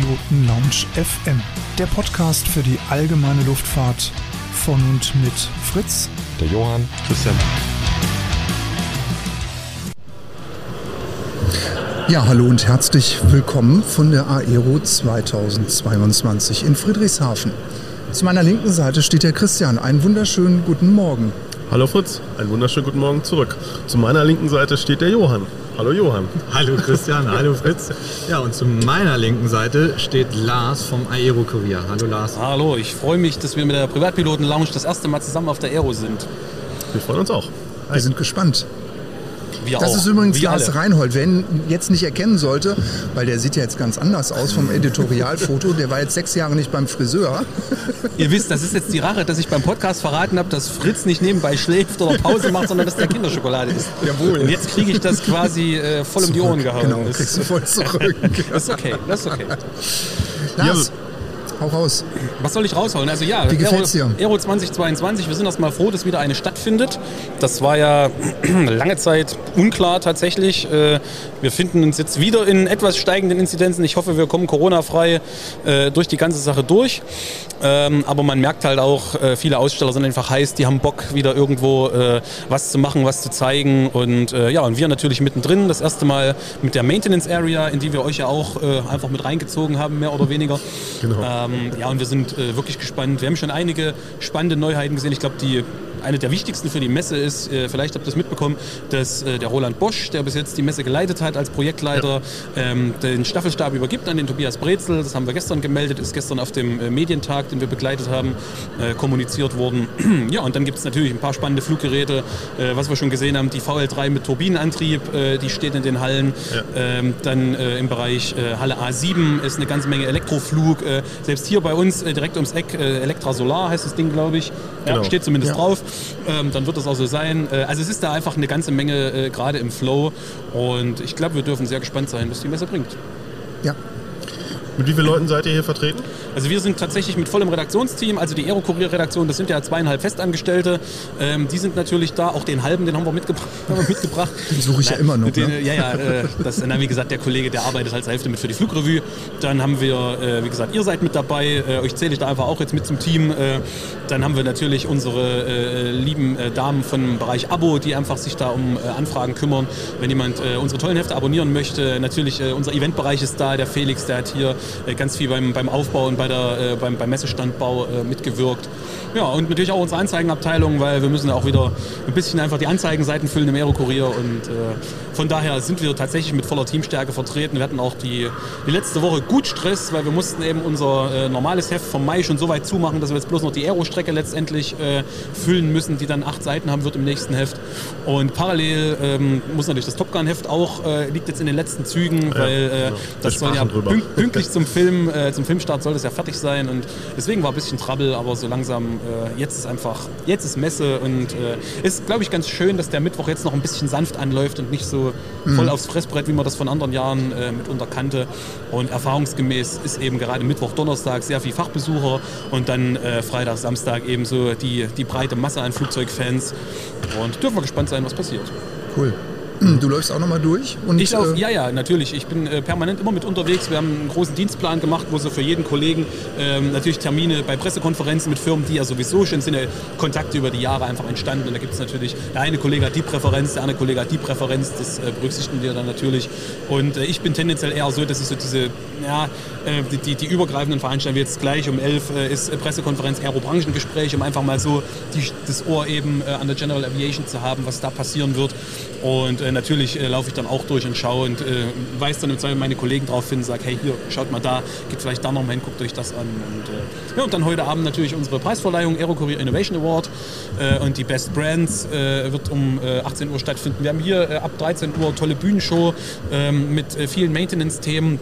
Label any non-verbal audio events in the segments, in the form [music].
Privatpiloten Lounge FM, der Podcast für die allgemeine Luftfahrt von und mit Fritz, der Johann, Christian. Ja, hallo und herzlich willkommen von der Aero 2022 in Friedrichshafen. Zu meiner linken Seite steht der Christian. Einen wunderschönen guten Morgen. Hallo Fritz, einen wunderschönen guten Morgen zurück. Zu meiner linken Seite steht der Johann. Hallo Johann. Hallo Christian, [laughs] hallo Fritz. Ja, und zu meiner linken Seite steht Lars vom Aero Kurier. Hallo Lars. Hallo, ich freue mich, dass wir mit der Privatpiloten Lounge das erste Mal zusammen auf der Aero sind. Wir freuen uns auch. Wir sind gespannt. Wir das auch. ist übrigens Wir Lars alle. Reinhold. Wer ihn jetzt nicht erkennen sollte, weil der sieht ja jetzt ganz anders aus vom Editorialfoto. Der war jetzt sechs Jahre nicht beim Friseur. Ihr wisst, das ist jetzt die Rache, dass ich beim Podcast verraten habe, dass Fritz nicht nebenbei schläft oder Pause macht, sondern dass der Kinderschokolade isst. Jawohl. Und jetzt kriege ich das quasi äh, voll um die Ohren gehauen. Genau, das, kriegst du voll [laughs] zurück. das ist okay, das ist okay. Lars, hau raus. Was soll ich rausholen? Also ja, Wie gefällt's dir? Aero 2022, wir sind erstmal froh, dass wieder eine stattfindet. Das war ja [clears throat] lange Zeit unklar tatsächlich. Äh, Wir finden uns jetzt wieder in etwas steigenden Inzidenzen. Ich hoffe, wir kommen Corona-frei äh, durch die ganze Sache durch. Ähm, Aber man merkt halt auch, äh, viele Aussteller sind einfach heiß, die haben Bock, wieder irgendwo was zu machen, was zu zeigen. Und ja, und wir natürlich mittendrin. Das erste Mal mit der Maintenance Area, in die wir euch ja auch einfach mit reingezogen haben, mehr oder weniger. Genau. Ähm, ja, und wir sind äh, wirklich gespannt. Wir haben schon einige spannende Neuheiten gesehen. Ich glaube, die eine der wichtigsten für die Messe ist, äh, vielleicht habt ihr das mitbekommen, dass äh, der Roland Bosch, der bis jetzt die Messe geleitet hat als Projektleiter, ähm, den Staffelstab übergibt an den Tobias Brezel. Das haben wir gestern gemeldet, ist gestern auf dem äh, Medientag, den wir begleitet haben, kommuniziert worden. [clears throat] ja, und dann gibt es natürlich ein paar spannende Fluggeräte, was wir schon gesehen haben. Die VL3 mit Turbinenantrieb, die steht in den Hallen. Ähm, dann im Bereich Halle A7 ist eine ganze Menge Elektroflug. Selbst hier bei uns direkt ums Eck, Elektra Solar heißt das Ding, glaube ich. Ja, Genau. steht zumindest Ja. drauf. Ähm, dann wird das auch so sein. Äh, also es ist da einfach eine ganze Menge äh, gerade im Flow. Und ich glaube, wir dürfen sehr gespannt sein, was die Messe bringt. Ja, Mit wie vielen Leuten seid ihr hier vertreten? Also wir sind tatsächlich mit vollem Redaktionsteam, also die Aero-Kurier-Redaktion, das sind ja zweieinhalb Festangestellte. Ähm, die sind natürlich da, auch den halben, den haben wir mitgebracht. [laughs] Haben wir mitgebracht. Den suche ich ja immer noch, Den, ne? Ja, ja, äh, das, na, wie gesagt, der Kollege, der arbeitet als Hälfte mit für die Flugrevue. Dann haben wir, äh, wie gesagt, ihr seid mit dabei, äh, euch zähle ich da einfach auch jetzt mit zum Team. Äh, dann haben wir natürlich unsere äh, lieben äh, Damen vom Bereich Abo, die einfach sich da um äh, Anfragen kümmern. Wenn jemand äh, unsere tollen Hefte abonnieren möchte, natürlich äh, unser Eventbereich ist da, der Felix, der hat hier ganz viel beim, beim Aufbau und bei der, äh, beim, beim Messestandbau äh, mitgewirkt. Ja, und natürlich auch unsere Anzeigenabteilung, weil wir müssen ja auch wieder ein bisschen einfach die Anzeigenseiten füllen im Aero-Kurier und äh, von daher sind wir tatsächlich mit voller Teamstärke vertreten. Wir hatten auch die, die letzte Woche gut Stress, weil wir mussten eben unser äh, normales Heft vom Mai schon so weit zumachen, dass wir jetzt bloß noch die Aero-Strecke letztendlich äh, füllen müssen, die dann acht Seiten haben wird im nächsten Heft. Und parallel ähm, muss natürlich das Top Gun-Heft auch, äh, liegt jetzt in den letzten Zügen, weil äh, genau. Wir das soll ja pünkt, pünktlich zum Film, äh, zum Filmstart soll das ja fertig sein und deswegen war ein bisschen Trouble, aber so langsam, äh, jetzt ist einfach, jetzt ist Messe und äh, ist, glaube ich, ganz schön, dass der Mittwoch jetzt noch ein bisschen sanft anläuft und nicht so voll aufs Fressbrett, wie man das von anderen Jahren äh, mitunter kannte. Und erfahrungsgemäß ist eben gerade Mittwoch, Donnerstag sehr viel Fachbesucher und dann äh, Freitag, Samstag eben so die, die breite Masse an Flugzeugfans und dürfen wir gespannt sein, was passiert. cool. Du läufst auch nochmal durch? Und, Ich lauf, äh, ja, ja, natürlich. Ich bin äh, permanent immer mit unterwegs. Wir haben einen großen Dienstplan gemacht, wo so für jeden Kollegen ähm, natürlich Termine bei Pressekonferenzen mit Firmen, die ja sowieso schon sind, ja Kontakte über die Jahre einfach entstanden. Und da gibt es natürlich, der eine Kollege hat die Präferenz, der andere Kollege hat die Präferenz. Das äh, berücksichtigen wir dann natürlich. Und äh, ich bin tendenziell eher so, dass ich so diese, ja, äh, die, die, die übergreifenden Veranstaltungen, wie jetzt gleich um 11 äh, ist äh, Pressekonferenz, Aero-Branchengespräch, um einfach mal so die, das Ohr eben äh, an der General Aviation zu haben, was da passieren wird. Und äh, natürlich äh, laufe ich dann auch durch und schaue und äh, weise dann im Zweifel meine Kollegen darauf hin, sage, hey, hier, schaut mal da, geht vielleicht da noch mal hin, guckt euch das an. Und, äh, ja, und dann heute Abend natürlich unsere Preisverleihung, Aero Courier Innovation Award äh, und die Best Brands äh, wird um äh, 18 Uhr stattfinden. Wir haben hier ab 13 Uhr tolle Bühnenshow ähm, mit vielen Maintenance-Themen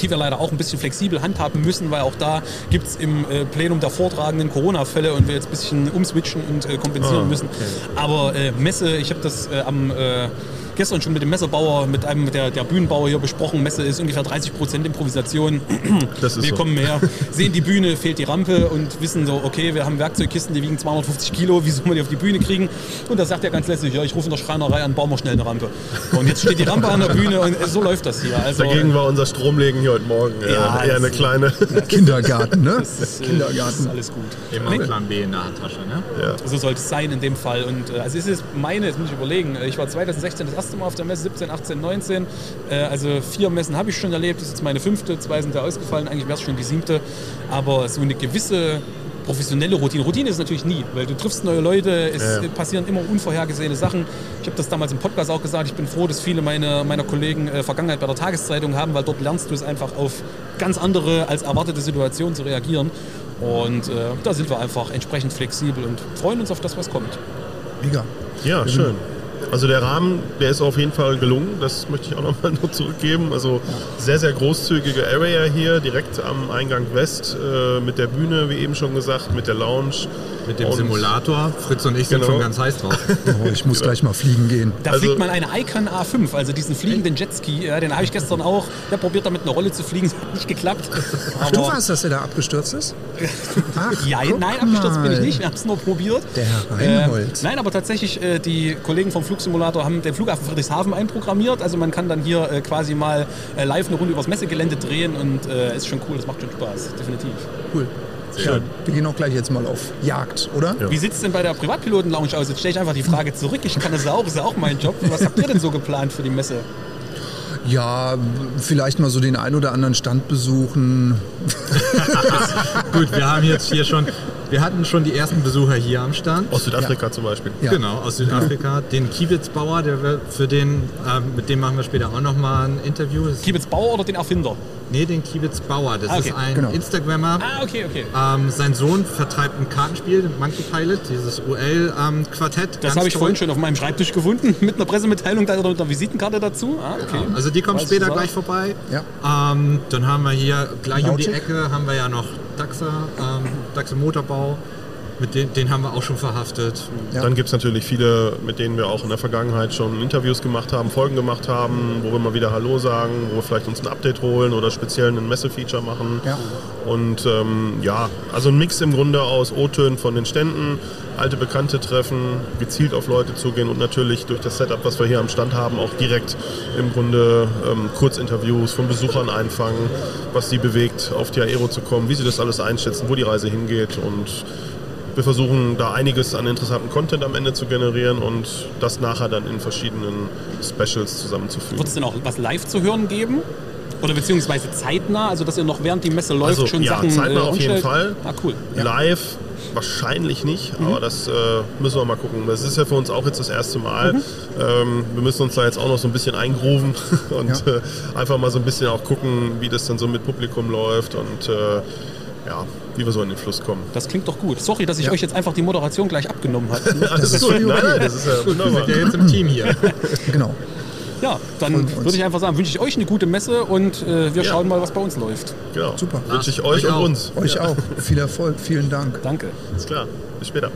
die wir leider auch ein bisschen flexibel handhaben müssen, weil auch da gibt es im äh, Plenum der Vortragenden Corona-Fälle und wir jetzt ein bisschen umswitchen und äh, kompensieren Ah, müssen. Aber äh, Messe, ich habe das äh, am, äh, gestern schon mit dem Messebauer, mit einem der, der Bühnenbauer hier besprochen. Messe ist ungefähr 30 Prozent Improvisation. [clears throat] Das ist wir so. kommen her, [laughs] sehen die Bühne, fehlt die Rampe und wissen so, okay, wir haben Werkzeugkisten, die wiegen 250 Kilo, wie soll man die auf die Bühne kriegen? Und da sagt er ganz lässig, ja, ich rufe in der Schreinerei an, bauen wir schnell eine Rampe. Und jetzt steht die Rampe an der Bühne und so läuft das hier. Also, Dagegen war unser Stromlegen hier heute Morgen äh, Ja, eher eine kleine. [laughs] Kindergarten, ne? das ist, äh, Kindergarten. das ist alles gut. Immer Nee. Plan B in der Handtasche, ne? So sollte es sein in dem Fall. Und äh, also es ist meine, jetzt muss ich überlegen, ich war 2016 das erste Mal auf der Messe, 17, 18, 19. Äh, also vier Messen habe ich schon erlebt, das ist jetzt meine fünfte, zwei sind da ausgefallen, eigentlich wäre es schon die siebte. Aber so eine gewisse professionelle Routine. Routine ist natürlich nie, weil du triffst neue Leute, es Ja. passieren immer unvorhergesehene Sachen. Ich habe das damals im Podcast auch gesagt, ich bin froh, dass viele meiner, meiner Kollegen äh, Vergangenheit bei der Tageszeitung haben, weil dort lernst du es einfach auf ganz andere als erwartete Situationen zu reagieren. Und äh, da sind wir einfach entsprechend flexibel und freuen uns auf das, was kommt. Mega. Ja, schön. Also der Rahmen, der ist auf jeden Fall gelungen. Das möchte ich auch nochmal [laughs] nur zurückgeben. Also sehr, sehr großzügige Area hier, direkt am Eingang West, äh, mit der Bühne, wie eben schon gesagt, mit der Lounge. Mit dem Und- Simulator. Fritz und ich sind Genau. schon ganz heiß drauf. Oh, ich muss gleich mal fliegen gehen. Da Also- fliegt man eine Icon A5, also diesen fliegenden Jetski, ja, den habe ich gestern auch. Der probiert damit eine Rolle zu fliegen, es hat nicht geklappt. Ach, du warst, dass er da abgestürzt ist? Ach, [laughs] Ja, guck nein, abgestürzt bin ich mal. nicht, wir haben es nur probiert. Der Herr Reinhold. nein, aber tatsächlich, äh, die Kollegen vom Flugsimulator haben den Flughafen Friedrichshafen einprogrammiert. Also man kann dann hier äh, quasi mal äh, live eine Runde übers Messegelände drehen und äh, ist schon cool, das macht schon Spaß, definitiv. Cool. Ja, wir gehen auch gleich jetzt mal auf Jagd, oder? Ja. Wie sieht es denn bei der Privatpiloten-Lounge aus? Jetzt stelle ich einfach die Frage zurück. Ich kann das auch, ist ja auch mein Job. Was habt ihr denn so geplant für die Messe? Ja, vielleicht mal so den ein oder anderen Stand besuchen. [laughs] Gut, wir haben jetzt hier schon, wir hatten schon die ersten Besucher hier am Stand. Aus Südafrika zum Beispiel. Ja. Genau, aus Südafrika. Den Kiewitzbauer, der für den, äh, mit dem machen wir später auch nochmal ein Interview. Das, Kiebitz Bauer oder den Erfinder? nee, den Kiewitzbauer. Das Ah, okay. ist ein Genau. Instagrammer. Ah, okay, okay. Ähm, sein Sohn vertreibt ein Kartenspiel, Monkey Pilot, dieses UL-Quartett. Das habe ich vorhin schon auf meinem Schreibtisch gefunden, [laughs] mit einer Pressemitteilung da oder mit einer Visitenkarte dazu. Ah, okay. Also die kommen Weiß später ich gleich vorbei. Ja. Ähm, dann haben wir hier gleich um die? Ecke haben wir ja noch Daxa, ähm, Daxa Motorbau. Mit den, den haben wir auch schon verhaftet. Ja. Dann gibt es natürlich viele, mit denen wir auch in der Vergangenheit schon Interviews gemacht haben, Folgen gemacht haben, wo wir mal wieder Hallo sagen, wo wir vielleicht uns ein Update holen oder speziell ein Messefeature machen. Ja. Und ähm, ja, also ein Mix im Grunde aus O-Tönen von den Ständen, alte Bekannte treffen, gezielt auf Leute zugehen und natürlich durch das Setup, was wir hier am Stand haben, auch direkt im Grunde ähm, Kurzinterviews von Besuchern einfangen, was sie bewegt, auf die Aero zu kommen, wie sie das alles einschätzen, wo die Reise hingeht und wir versuchen da einiges an interessanten Content am Ende zu generieren und das nachher dann in verschiedenen Specials zusammenzufügen. Wird es denn auch was live zu hören geben? Oder beziehungsweise zeitnah, also dass ihr noch während die Messe läuft Also, schon ja, Sachen zeitnah auf jeden? Fall. Ah, cool. Live wahrscheinlich nicht, Mhm. aber das äh, müssen wir mal gucken. Das ist ja für uns auch jetzt das erste Mal. Mhm. Ähm, wir müssen uns da jetzt auch noch so ein bisschen eingrooven [laughs] und Ja. äh, einfach mal so ein bisschen auch gucken, wie das dann so mit Publikum läuft und äh, ja, wie wir so in den Fluss kommen. Das klingt doch gut. Sorry, dass ich Ja. euch jetzt einfach die Moderation gleich abgenommen habe. [laughs] Alles ist gut. völlig Nein, okay. nein, das ist ja Wir wunderbar. sind ja jetzt im Team hier. [laughs] Genau. Ja, dann wir würde ich einfach sagen, wünsche ich euch eine gute Messe und äh, wir Ja. schauen mal, was bei uns läuft. Genau. Super. Wünsche ich Euch euch und auch. uns. Euch auch. Viel Erfolg. Vielen Dank. Danke. Ist klar. Bis später.